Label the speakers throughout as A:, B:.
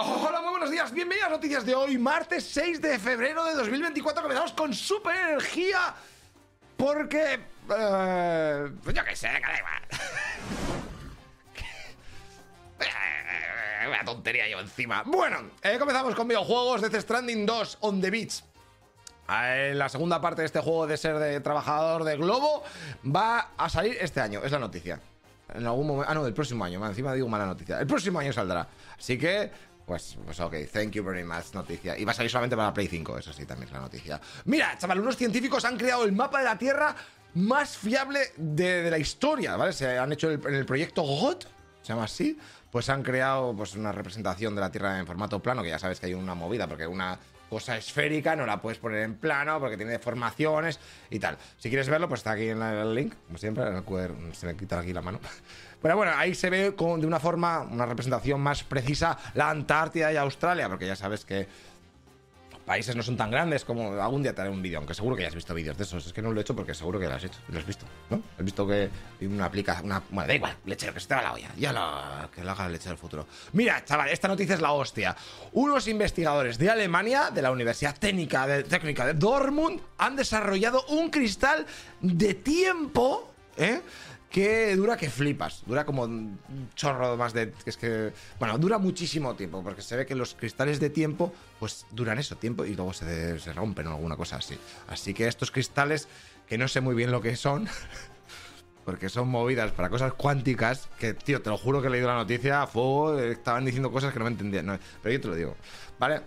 A: Hola, muy buenos días, bienvenidos a noticias de hoy, martes 6 de febrero de 2024. Comenzamos con super energía. Porque. eh, yo qué sé, que da igual. Una tontería yo encima. Bueno, eh, comenzamos con videojuegos. Death Stranding 2 on the Beach. Eh, la segunda parte de este juego de ser de trabajador de globo va a salir este año, es la noticia. En algún momento. Ah, no, del próximo año. Encima digo mala noticia. El próximo año saldrá. Así que, pues, pues ok, thank you very much, noticia. Y va a salir solamente para Play 5, eso sí, también es la noticia. Mira, chaval, unos científicos han creado el mapa de la Tierra más fiable de, de la historia, ¿vale? Se han hecho el- en el proyecto GOT, se llama así, pues han creado pues una representación de la Tierra en formato plano, que ya sabes que hay una movida, porque una cosa esférica no la puedes poner en plano porque tiene deformaciones y tal. Si quieres verlo, pues está aquí en el link, como siempre, en el QR, se me quita aquí la mano. Pero bueno, ahí se ve con- de una forma, una representación más precisa la Antártida y Australia, porque ya sabes que países no son tan grandes como algún día te haré un vídeo, aunque seguro que ya has visto vídeos de esos. Es que no lo he hecho porque seguro que lo has hecho, lo has visto, ¿no? Has visto que una aplica, una, bueno, da igual, lechero, que se te va la olla, ya lo, que lo haga el lechero del futuro. Mira, chaval, esta noticia es la hostia. Unos investigadores de Alemania, de la Universidad Técnica de, Técnica de Dortmund, han desarrollado un cristal de tiempo, ¿eh? Que dura que flipas. Dura como un chorro más de. es que. Bueno, dura muchísimo tiempo, porque se ve que los cristales de tiempo, pues duran eso, tiempo, y luego se, se rompen o alguna cosa así. Así que estos cristales, que no sé muy bien lo que son. Porque son movidas para cosas cuánticas que, tío, te lo juro que he leído la noticia a fuego, estaban diciendo cosas que no me entendían. no, pero yo te lo digo, ¿vale?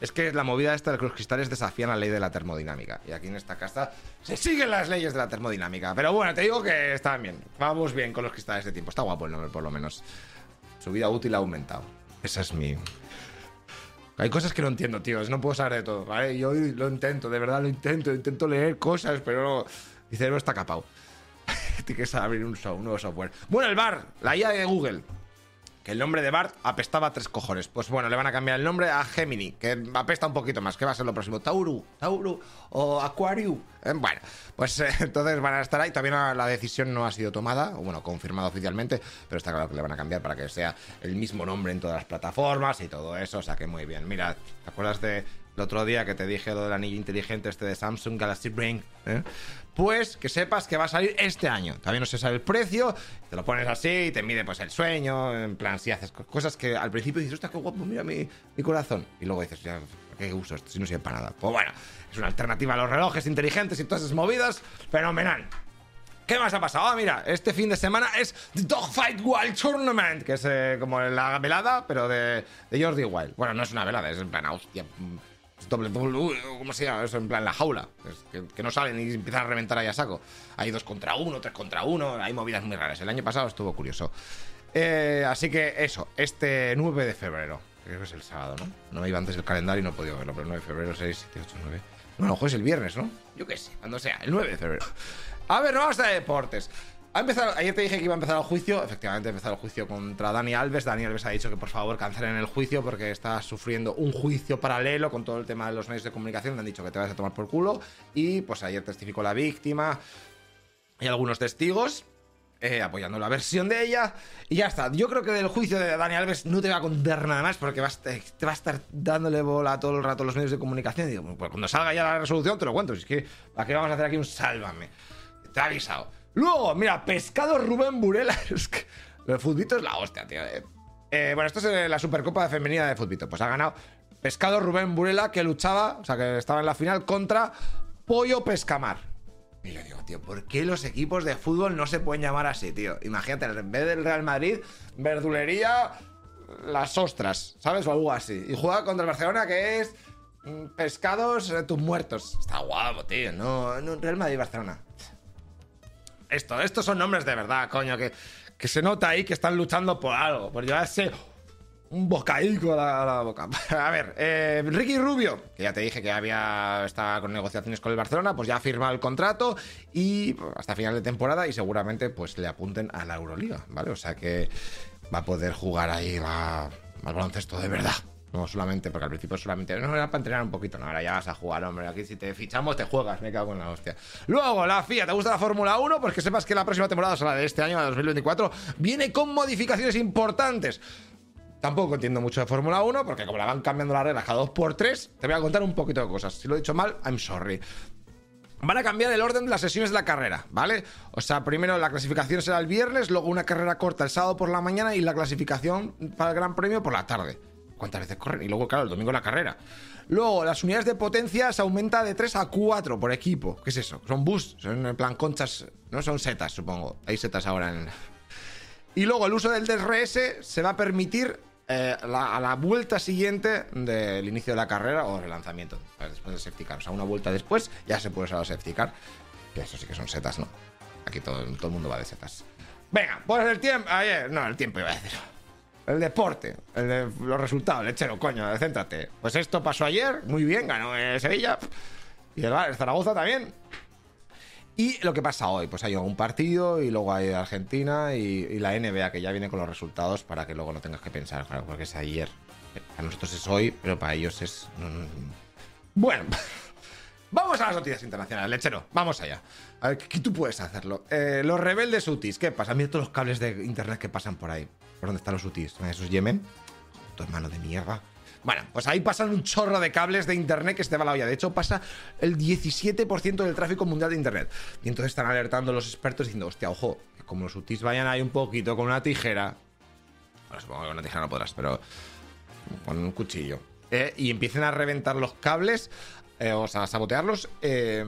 A: Es que la movida esta de los cristales desafían la ley de la termodinámica. Y aquí en esta casa se siguen las leyes de la termodinámica. Pero bueno, te digo que están bien. Vamos bien con los cristales de tiempo. Está guapo el nombre, por lo menos. Su vida útil ha aumentado. Esa es mi. Hay cosas que no entiendo, tío. No puedo saber de todo. Yo lo intento, de verdad lo intento. Intento leer cosas, pero no. Mi cerebro está capado. Tienes que abrir un nuevo software. Bueno, el bar, la IA de Google. Que el nombre de Bart apestaba a tres cojones. Pues bueno, le van a cambiar el nombre a Gemini, que apesta un poquito más. ¿Qué va a ser lo próximo? Tauru, Tauru o Aquarium. Eh, bueno, pues eh, entonces van a estar ahí. No- la decisión no ha sido tomada, o bueno, confirmada oficialmente, pero está claro que le van a cambiar para que sea el mismo nombre en todas las plataformas y todo eso. O sea que muy bien. Mira, ¿te acuerdas de el otro día que te dije lo del anillo inteligente este de Samsung Galaxy Brain, ¿eh? pues que sepas que va a salir este año. Todavía no se sabe el precio, te lo pones así y te mide pues el sueño, en plan si haces co- cosas que al principio dices, hostia, qué guapo, mira mi, mi corazón. Y luego dices, ya, ¿qué uso esto si no sirve para nada? Pues bueno, es una alternativa a los relojes inteligentes y todas esas movidas, fenomenal. ¿Qué más ha pasado? Ah, mira, este fin de semana es The Dogfight Wild Tournament, que es eh, como la velada, pero de, de Jordi Wild. Bueno, no es una velada, es en plan, hostia, doble, doble- uy, ¿cómo se llama? Eso en plan la jaula, que, no salen y empiezan a reventar ahí a saco. Hay dos contra uno, tres contra uno, hay movidas muy raras. El año pasado estuvo curioso. Eh, así que eso, este 9 de febrero, creo que es el sábado, ¿no? No me iba antes el calendario y no he podido verlo, pero 9 de febrero, 6, 7, 8, 9. No, a lo mejor es el viernes, ¿no? Yo qué sé, cuando sea, el 9 de febrero. A ver, vamos a deportes. Ha empezado, ayer te dije que iba a empezar el juicio. Efectivamente, ha empezado el juicio contra Dani Alves. Dani Alves ha dicho que por favor cancelen el juicio porque está sufriendo un juicio paralelo con todo el tema de los medios de comunicación. Le han dicho que te vas a tomar por culo. Y pues ayer testificó la víctima y algunos testigos. eh, apoyando la versión de ella y ya está. Yo creo que del juicio de Dani Alves no te va a contar nada más porque te, va a estar dándole bola todo el rato a los medios de comunicación. Y digo, pues cuando salga ya la resolución te lo cuento. Si es que, ¿para qué vamos a hacer aquí un sálvame? Te he avisado. Luego, mira, pescado Rubén Burela. Es que el futbito es la hostia, tío. Eh, eh, bueno, esto es eh, la Supercopa Femenina de Futbito. Pues ha ganado pescado Rubén Burela que luchaba, o sea, que estaba en la final contra Pollo Pescamar. Y yo digo, tío, ¿por qué los equipos de fútbol no se pueden llamar así, tío? Imagínate, en vez del Real Madrid, verdulería, las ostras, ¿sabes? O algo así. Y juega contra el Barcelona, que es mm, pescados, tus muertos. Está guapo, tío. No, no Real Madrid-Barcelona. Esto, estos son nombres de verdad, coño, que, que se nota ahí que están luchando por algo, por llevarse un bocadico a la, boca. A ver, eh, Ricky Rubio, que ya te dije que había estaba con negociaciones con el Barcelona, pues ya ha firmado el contrato y pues, hasta final de temporada y seguramente pues le apunten a la Euroliga, ¿vale? O sea que va a poder jugar ahí la, al baloncesto de verdad. No solamente, porque al principio solamente no era para entrenar un poquito, no, ahora ya vas a jugar, hombre. Aquí si te fichamos, te juegas, me cago en la hostia. Luego, la FIA, ¿te gusta la Fórmula 1? Pues que sepas que la próxima temporada, o sea, la de este año, la de 2024, viene con modificaciones importantes. Tampoco entiendo mucho de Fórmula 1, porque como la van cambiando las reglas cada dos por tres, te voy a contar un poquito de cosas. Si lo he dicho mal, I'm sorry. Van a cambiar el orden de las sesiones de la carrera, ¿vale? O sea, primero la clasificación será el viernes, luego una carrera corta el sábado por la mañana y la clasificación para el Gran Premio por la tarde. ¿Cuántas veces corren? Y luego, claro, el domingo la carrera. Luego, las unidades de potencia se aumenta de 3 a 4 por equipo. ¿Qué es eso? Son boosts, son en plan conchas, no son setas, supongo. Hay setas ahora en... Y luego el uso del DRS se va a permitir eh, a la vuelta siguiente del inicio de la carrera o el lanzamiento, después del safety car. O sea, una vuelta después ya se puede usar el safety car. Que eso sí que son setas, ¿no? Aquí todo, todo el mundo va de setas. Venga, pues el tiempo. Ayer, no, el tiempo iba a decir. El deporte, los resultados, lechero, coño, céntrate. Pues esto pasó ayer, muy bien, ganó Sevilla. Y el, Zaragoza también. Y lo que pasa hoy, pues hay un partido y luego hay Argentina y, la NBA que ya viene con los resultados para que luego no tengas que pensar, claro, porque es ayer. Para nosotros es hoy, pero para ellos es... Bueno, vamos a las noticias internacionales, lechero, vamos allá. A ver, ¿qué tú puedes hacerlo? Eh, los rebeldes UTIs, ¿qué pasa? Mira todos los cables de internet que pasan por ahí. ¿Por dónde están los UTIs? ¿Esos Yemen? Tu hermano de mierda. Bueno, pues ahí pasan un chorro de cables de internet que se te va la olla. De hecho, pasa el 17% del tráfico mundial de internet. Y entonces están alertando los expertos diciendo, hostia, ojo, como los UTIs vayan ahí un poquito con una tijera. Bueno, supongo que con una tijera no podrás, pero con un cuchillo. Eh, y empiecen a reventar los cables, eh, o sea, a sabotearlos. Eh,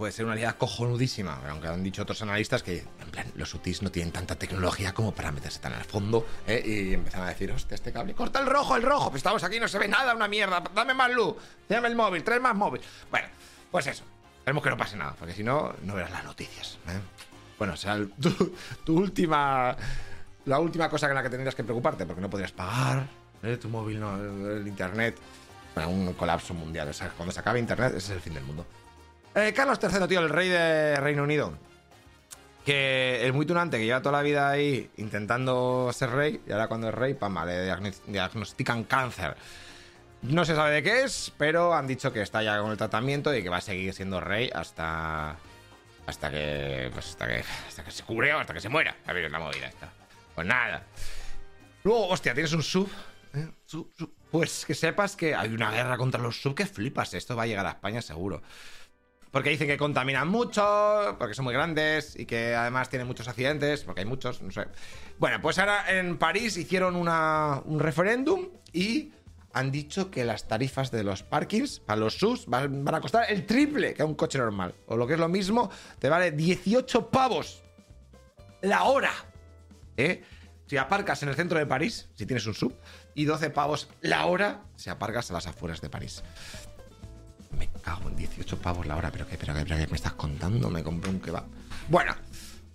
A: puede ser una idea cojonudísima, aunque han dicho otros analistas que, en plan, los UTIs no tienen tanta tecnología como para meterse tan al fondo, ¿eh? y empiezan a decir, hostia, este cable, corta el rojo, el rojo, pues estamos aquí, no se ve nada, una mierda, dame más luz, dame el móvil, trae más móvil. Bueno, pues eso, esperemos que no pase nada, porque si no, no verás las noticias. ¿eh? Bueno, o sea, tu, última, la última cosa en la que tendrías que preocuparte, porque no podrías pagar ¿eh? tu móvil, no, el internet. Bueno, un colapso mundial, o sea, cuando se acabe internet, ese es el fin del mundo. Eh, Carlos III, tío, el rey de Reino Unido. Que el muy tunante que lleva toda la vida ahí intentando ser rey, y ahora cuando es rey, pam, le diagnostican cáncer. No se sabe de qué es, pero han dicho que está ya con el tratamiento y que va a seguir siendo rey hasta. Hasta que. Pues hasta que. Hasta que se cubre o hasta que se muera. A ver, la movida esta. Pues nada. Luego, hostia, tienes un. ¿eh? sub, sub. Pues que sepas que hay una guerra contra los sub que flipas. Esto va a llegar a España seguro. Porque dicen que contaminan mucho, porque son muy grandes y que además tienen muchos accidentes, porque hay muchos, no sé. Bueno, pues ahora en París hicieron un referéndum y han dicho que las tarifas de los parkings para los SUS van, a costar el triple que un coche normal. O lo que es lo mismo, te vale 18 pavos la hora. ¿Eh? Si aparcas en el centro de París, si tienes un sub, y 12 pavos la hora si aparcas a las afueras de París. Me cago en 18 pavos la hora, pero qué, pero pero me estás contando, me compré un kebab. Bueno,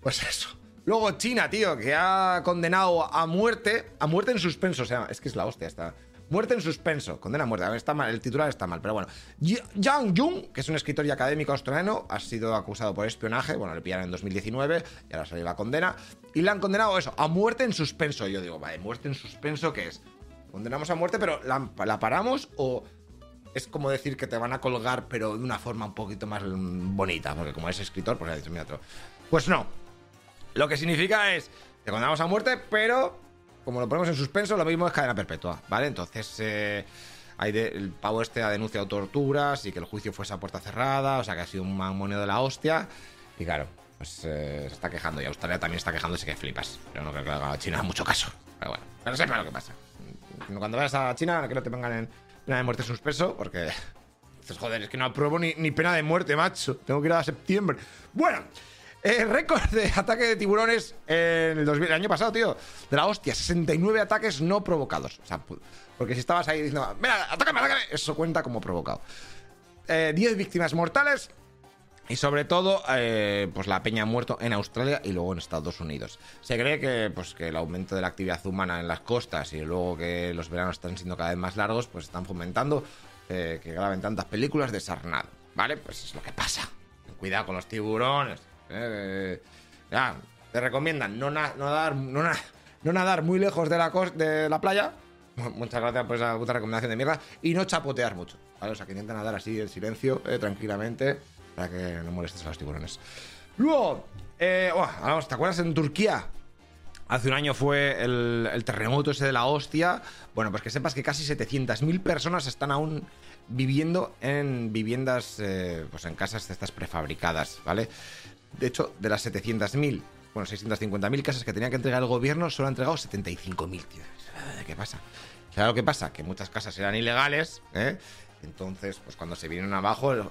A: pues eso. Luego China, tío, que ha condenado a muerte, a muerte en suspenso, o sea, es que es la hostia esta. Muerte en suspenso, condena a muerte. Está mal, el titular está mal, pero bueno. Yang Jung, que es un escritor y académico australiano, ha sido acusado por espionaje. Bueno, le pillaron en 2019 y ahora salió la condena. Y le han condenado eso, a muerte en suspenso. Yo digo, vale, muerte en suspenso, ¿qué es? Condenamos a muerte, pero ¿la, la paramos o es como decir que te van a colgar, pero de una forma un poquito más bonita, porque como es escritor, pues ha dicho mi otro. Pues no. Lo que significa es, te condenamos a muerte, pero como lo ponemos en suspenso, lo mismo es cadena perpetua, ¿vale? Entonces, eh, hay el pavo este ha denunciado torturas y que el juicio fuese a puerta cerrada, o sea que ha sido un mamonio de la hostia. Y claro, pues eh, se está quejando y Australia también está quejándose que flipas. Pero no creo que haga China mucho caso. Pero bueno, pero sepa lo que pasa. Cuando vayas a China, que no te pongan en pena de muerte suspenso, porque. joder, es que no apruebo ni, pena de muerte, macho. Tengo que ir a septiembre. Bueno, el récord de ataque de tiburones en el, 2000, el año pasado, tío. De la hostia, 69 ataques no provocados. O sea, porque si estabas ahí diciendo, mira, atácame, atácame, eso cuenta como provocado. 10 eh, víctimas mortales, y sobre todo, eh, pues la peña ha muerto en Australia y luego en Estados Unidos. Se cree que, pues, que el aumento de la actividad humana en las costas y luego que los veranos están siendo cada vez más largos, pues están fomentando eh, que graben tantas películas de sarnado. ¿Vale? Pues es lo que pasa. Cuidado con los tiburones. Eh, ya, te recomiendan no, nadar, no, no, nadar muy lejos de la, de la playa. Muchas gracias por esa puta recomendación de mierda. Y no chapotear mucho. ¿vale? O sea, que intenta nadar así en silencio, tranquilamente para que no molestes a los tiburones. Luego, eh, ¿te acuerdas en Turquía? Hace un año fue el, terremoto ese de la hostia. Bueno, pues que sepas que casi 700.000 personas están aún viviendo en viviendas, eh, pues en casas de estas prefabricadas, ¿vale? De hecho, de las 700.000, bueno, 650.000 casas que tenía que entregar el gobierno, solo ha entregado 75.000, tío. ¿Qué pasa? Claro, ¿qué pasa? Que muchas casas eran ilegales, ¿eh? Entonces, pues cuando se vienen abajo, el,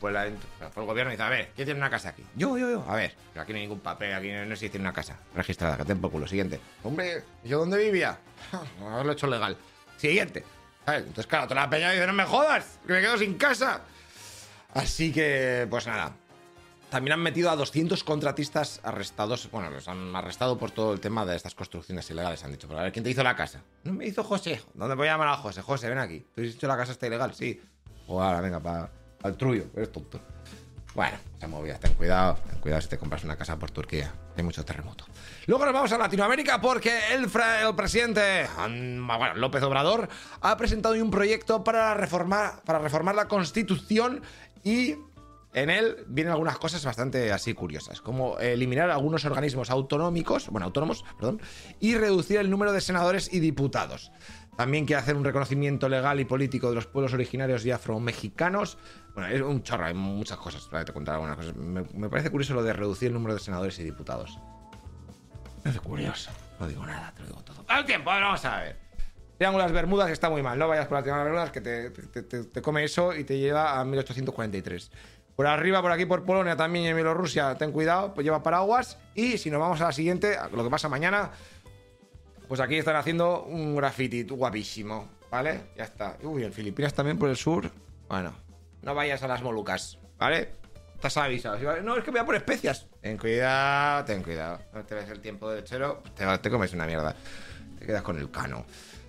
A: fue, el gobierno y dice, a ver, ¿quién tiene una casa aquí? Yo, yo, yo. A ver, pero aquí no hay ningún papel, aquí no, existe una casa registrada, que por culo. Siguiente. Hombre, ¿yo dónde vivía? No haberlo hecho legal. Siguiente. Entonces, claro, toda la peña dice, no me jodas, que me quedo sin casa. Así que, pues nada, también han metido a 200 contratistas arrestados. Bueno, los han arrestado por todo el tema de estas construcciones ilegales. Han dicho, pero a ver, ¿quién te hizo la casa? No me hizo José. ¿Dónde voy a llamar a José? José, ven aquí. ¿Tú has dicho la casa está ilegal? Sí. Ahora, venga, para el trullo. Eres tonto. Bueno, se ha movido. Ten cuidado. Ten cuidado si te compras una casa por Turquía. Hay mucho terremoto. Luego nos vamos a Latinoamérica porque el, el presidente López Obrador ha presentado un proyecto para reformar, para reformar la constitución y en él vienen algunas cosas bastante así curiosas, como eliminar algunos organismos autonómicos, bueno, autónomos, perdón, y reducir el número de senadores y diputados. También quiere hacer un reconocimiento legal y político de los pueblos originarios y afromexicanos. Bueno, es un chorro, hay muchas cosas, para te contar algunas cosas. Me, parece curioso lo de reducir el número de senadores y diputados. Parece curioso. No digo nada, te lo digo todo. ¡Al tiempo! vamos a ver. Triángulo las Bermudas está muy mal. No vayas por las Bermudas que te, te, come eso y te lleva a 1843. Por arriba, por aquí, por Polonia también y en Bielorrusia, ten cuidado, pues lleva paraguas. Y si nos vamos a la siguiente, lo que pasa mañana, pues aquí están haciendo un graffiti guapísimo, ¿vale? Ya está. Uy, en Filipinas también por el sur. Bueno, no vayas a las Molucas, ¿vale? Estás avisado. No, es que voy a por especias. Ten cuidado, ten cuidado. No te ves el tiempo de lechero, te, te comes una mierda. Te quedas con el cano.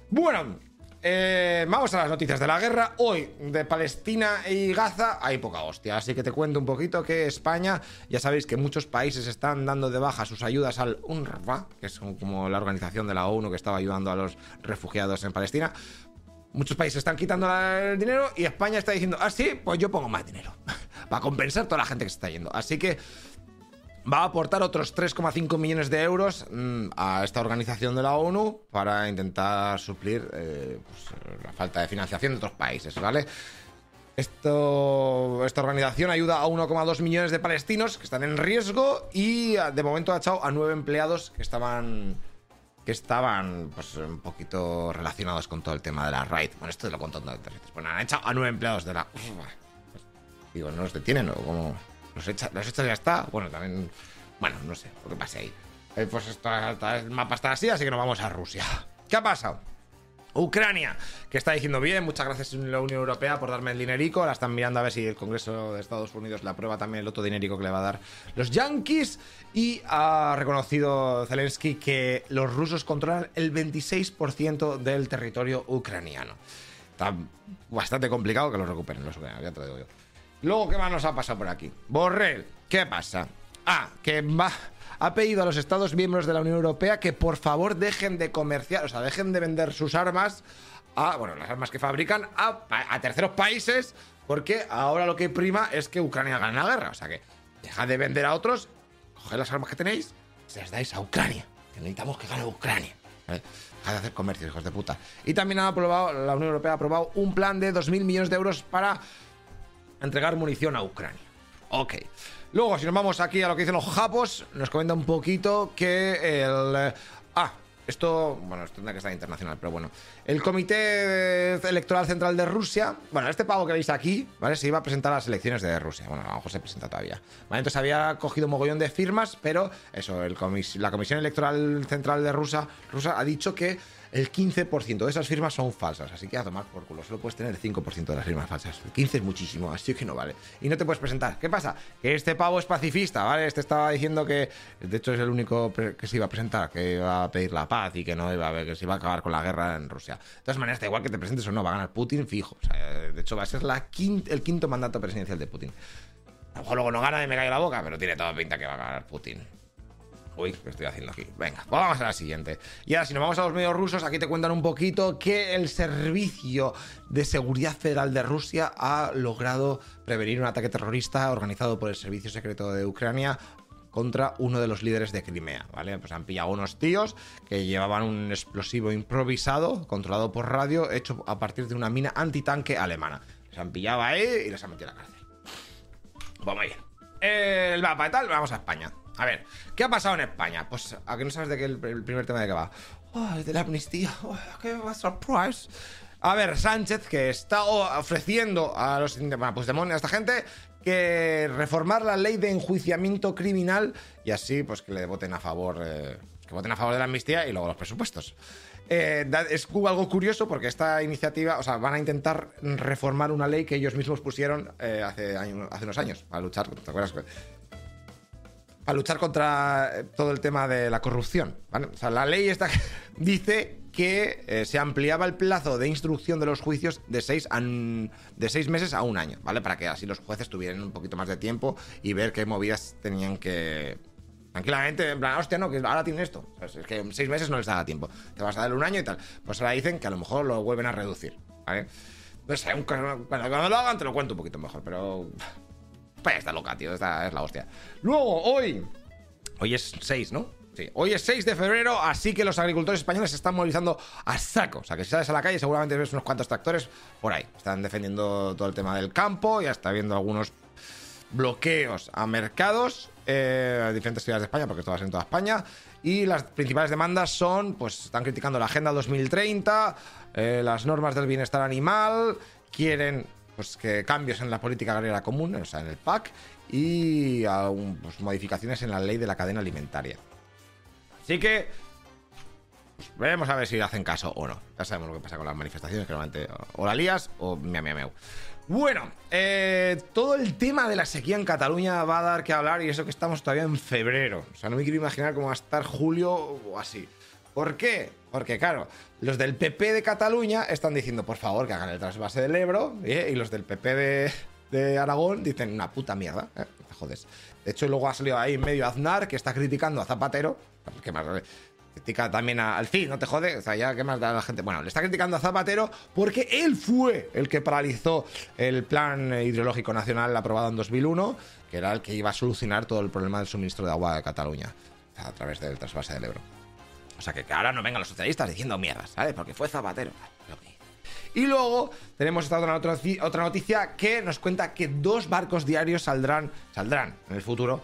A: Bueno, eh, vamos a las noticias de la guerra. Hoy, de Palestina y Gaza, hay poca hostia. Así que te cuento un poquito que España, ya sabéis que muchos países están dando de baja sus ayudas al UNRWA, que es como la organización de la ONU que estaba ayudando a los refugiados en Palestina. Muchos países están quitando el dinero y España está diciendo, ah, sí, pues yo pongo más dinero. Para compensar toda la gente que se está yendo. Así que va a aportar otros 3,5 millones de euros mm, a esta organización de la ONU para intentar suplir eh, pues, la falta de financiación de otros países, ¿vale? Esta organización ayuda a 1,2 millones de palestinos que están en riesgo y de momento ha echado a nueve empleados que estaban que estaban pues un poquito relacionados con todo el tema de la RAID. Bueno, esto te lo en Bueno, han echado a nueve empleados de la... digo, ¿no los detienen o cómo...? Los echa, los echa ya está. Bueno, también. Bueno, no sé lo que pase ahí. Eh, pues esto, el mapa está así, así que nos vamos a Rusia. ¿Qué ha pasado? Ucrania, que está diciendo bien, muchas gracias a la Unión Europea por darme el dinerico. La están mirando a ver si el Congreso de Estados Unidos le aprueba también el otro dinerico que le va a dar los Yankees. Y ha reconocido Zelensky que los rusos controlan el 26% del territorio ucraniano. Está bastante complicado que lo recuperen los ucranianos, ya te digo yo. Luego, ¿qué más nos ha pasado por aquí? Borrell, ¿qué pasa? Ah, que va, ha pedido a los Estados miembros de la Unión Europea que por favor dejen de comerciar, o sea, dejen de vender sus armas a, bueno, las armas que fabrican a, terceros países, porque ahora lo que prima es que Ucrania gane la guerra. O sea que dejad de vender a otros, coged las armas que tenéis, se las dais a Ucrania, que necesitamos que gane Ucrania. Dejad de hacer comercio, hijos de puta. Y también ha aprobado, la Unión Europea ha aprobado un plan de 2.000 millones de euros para entregar munición a Ucrania. Ok. Luego, si nos vamos aquí a lo que dicen los japos, nos comenta un poquito que el... Eh, ah, esto, bueno, esto tendrá que estar internacional, pero bueno. El Comité Electoral Central de Rusia, bueno, este pavo que veis aquí, ¿vale? Se iba a presentar a las elecciones de Rusia. Bueno, a lo mejor se presenta todavía. Vale, entonces había cogido un mogollón de firmas, pero eso, la Comisión Electoral Central de Rusia, Rusia ha dicho que el 15% de esas firmas son falsas, así que a tomar por culo, solo puedes tener el 5% de las firmas falsas. El 15 es muchísimo, así que no vale. Y no te puedes presentar. ¿Qué pasa? Que este pavo es pacifista, ¿vale? Este estaba diciendo que, de hecho, es el único que se iba a presentar, que iba a pedir la paz y que no iba a ver, que se iba a acabar con la guerra en Rusia. De todas maneras, da igual que te presentes o no, va a ganar Putin fijo. de hecho, va a ser la el quinto mandato presidencial de Putin. A lo mejor luego no gana y me cae la boca, pero tiene toda pinta que va a ganar Putin. Uy, ¿qué estoy haciendo aquí? Venga, pues vamos a la siguiente. Y ahora, si nos vamos a los medios rusos, aquí te cuentan un poquito que el Servicio de Seguridad Federal de Rusia ha logrado prevenir un ataque terrorista organizado por el Servicio Secreto de Ucrania contra uno de los líderes de Crimea, ¿vale? Pues han pillado unos tíos que llevaban un explosivo improvisado, controlado por radio, hecho a partir de una mina antitanque alemana. Se han pillado ahí y les han metido a la cárcel. Vamos ahí. El mapa y tal, vamos a España. A ver, ¿qué ha pasado en España? Pues a que no sabes de qué el, primer tema de qué va. Oh, de la amnistía. Oh, qué surprise. A ver, Sánchez, que está ofreciendo a los bueno, pues demonios, a esta gente, que reformar la ley de enjuiciamiento criminal y así, pues que le voten a favor. Eh, que voten a favor de la amnistía y luego los presupuestos. Eh, es algo curioso porque esta iniciativa, o sea, van a intentar reformar una ley que ellos mismos pusieron eh, hace, hace unos años para luchar, ¿te acuerdas? Para luchar contra eh, todo el tema de la corrupción. O sea, la ley esta dice que se ampliaba el plazo de instrucción de los juicios de seis, de seis meses a un año, ¿vale? Para que así los jueces tuvieran un poquito más de tiempo y ver qué movidas tenían que, Tranquilamente, en plan, hostia, no, que ahora tiene esto. es que en seis meses no les da tiempo. Te vas a dar un año y tal. Pues ahora dicen que a lo mejor lo vuelven a reducir. ¿Vale? Cuando lo hagan te lo cuento un poquito mejor, pero. Está loca, tío. Esta es la hostia. Luego, hoy. Hoy es 6, ¿no? Sí, hoy es 6 de febrero, así que los agricultores españoles se están movilizando a saco. O sea, que si sales a la calle seguramente ves unos cuantos tractores por ahí. Están defendiendo todo el tema del campo, ya está viendo algunos bloqueos a mercados eh, a diferentes ciudades de España, porque esto va en toda España. Y las principales demandas son, pues están criticando la Agenda 2030, eh, las normas del bienestar animal, quieren pues que cambios en la política agraria común, o sea, en el PAC, y pues, modificaciones en la ley de la cadena alimentaria. Así que pues, veremos a ver si hacen caso o no. Ya sabemos lo que pasa con las manifestaciones, que normalmente o la lías o miau, miau, miau. Bueno, eh, todo el tema de la sequía en Cataluña va a dar que hablar y eso que estamos todavía en febrero. O sea, no me quiero imaginar cómo va a estar julio o así. ¿Por qué? Porque, claro, los del PP de Cataluña están diciendo, por favor, que hagan el trasvase del Ebro, ¿eh? y los del PP de, Aragón dicen, una puta mierda, ¿eh? jodes. De hecho, luego ha salido ahí en medio Aznar, que está criticando a Zapatero, que más critica también al fin, no te jode, o sea, ya qué más da la gente. Bueno, le está criticando a Zapatero porque él fue el que paralizó el plan hidrológico nacional aprobado en 2001, que era el que iba a solucionar todo el problema del suministro de agua de Cataluña a través del trasvase del Ebro. O sea, que, ahora no vengan los socialistas diciendo mierdas, ¿sabes? Porque fue Zapatero. Y luego tenemos esta otra, otra noticia que nos cuenta que dos barcos diarios saldrán, saldrán en el futuro,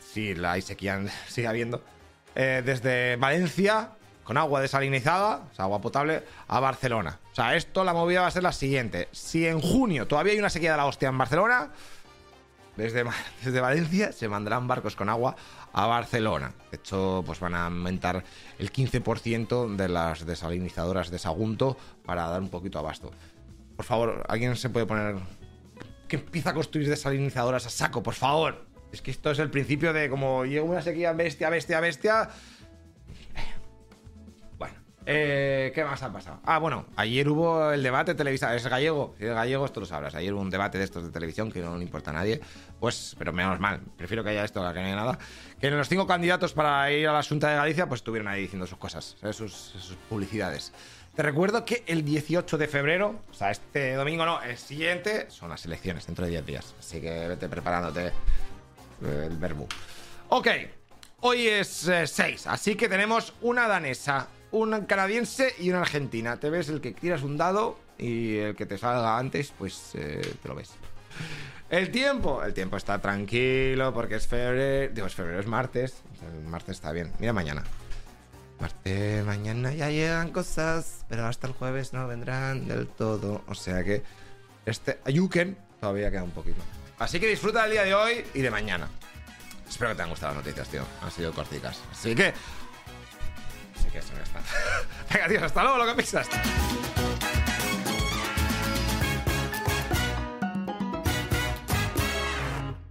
A: si la sequía sigue habiendo, eh, desde Valencia con agua desalinizada, o sea, agua potable, a Barcelona. O sea, esto, la movida va a ser la siguiente. Si en junio todavía hay una sequía de la hostia en Barcelona, desde, desde Valencia se mandarán barcos con agua a Barcelona. De hecho, pues van a aumentar el 15% de las desalinizadoras de Sagunto para dar un poquito abasto. Por favor, ¿alguien se puede poner... que empieza a construir desalinizadoras a saco, por favor? Es que esto es el principio de como llega una sequía bestia, bestia, bestia. Eh, ¿qué más ha pasado? Ah, bueno, ayer hubo el debate televisivo. Es gallego, si es gallego, esto lo sabrás. Ayer hubo un debate de estos de televisión que no le importa a nadie. Pues, pero menos mal, prefiero que haya esto que no haya nada. Que los cinco candidatos para ir a la Junta de Galicia, pues estuvieron ahí diciendo sus cosas, sus, sus publicidades. Te recuerdo que el 18 de febrero, o sea, este domingo no, el siguiente, son las elecciones dentro de 10 días. Así que vete preparándote el verbo. Ok, hoy es 6, eh, así que tenemos una danesa, una canadiense y una argentina. Te ves el que tiras un dado y el que te salga antes, pues eh, te lo ves. El tiempo, el tiempo está tranquilo porque es febrero, digo, es febrero, es martes. El martes está bien. Mira mañana. Martes, mañana ya llegan cosas, pero hasta el jueves no vendrán del todo. O sea que este Ayuken todavía queda un poquito. Así que disfruta del día de hoy y de mañana. Espero que te hayan gustado las noticias, tío. Han sido corticas. Así que. Venga, tío, hasta luego, lo que pisas.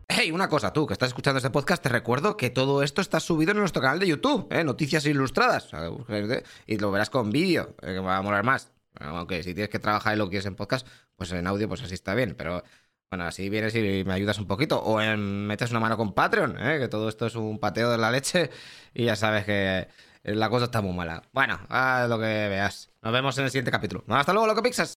A: Hey, una cosa, tú que estás escuchando este podcast, te recuerdo que todo esto está subido en nuestro canal de YouTube, ¿eh? Noticias Ilustradas. Y lo verás con vídeo, eh, que va a molar más. Aunque si tienes que trabajar y lo quieres en podcast, pues en audio, pues así está bien. Pero bueno, así vienes y me ayudas un poquito. O metes una mano con Patreon, ¿eh? que todo esto es un pateo de la leche y ya sabes que la cosa está muy mala. Bueno, haz lo que veas. Nos vemos en el siguiente capítulo. Hasta luego, loco Pixas.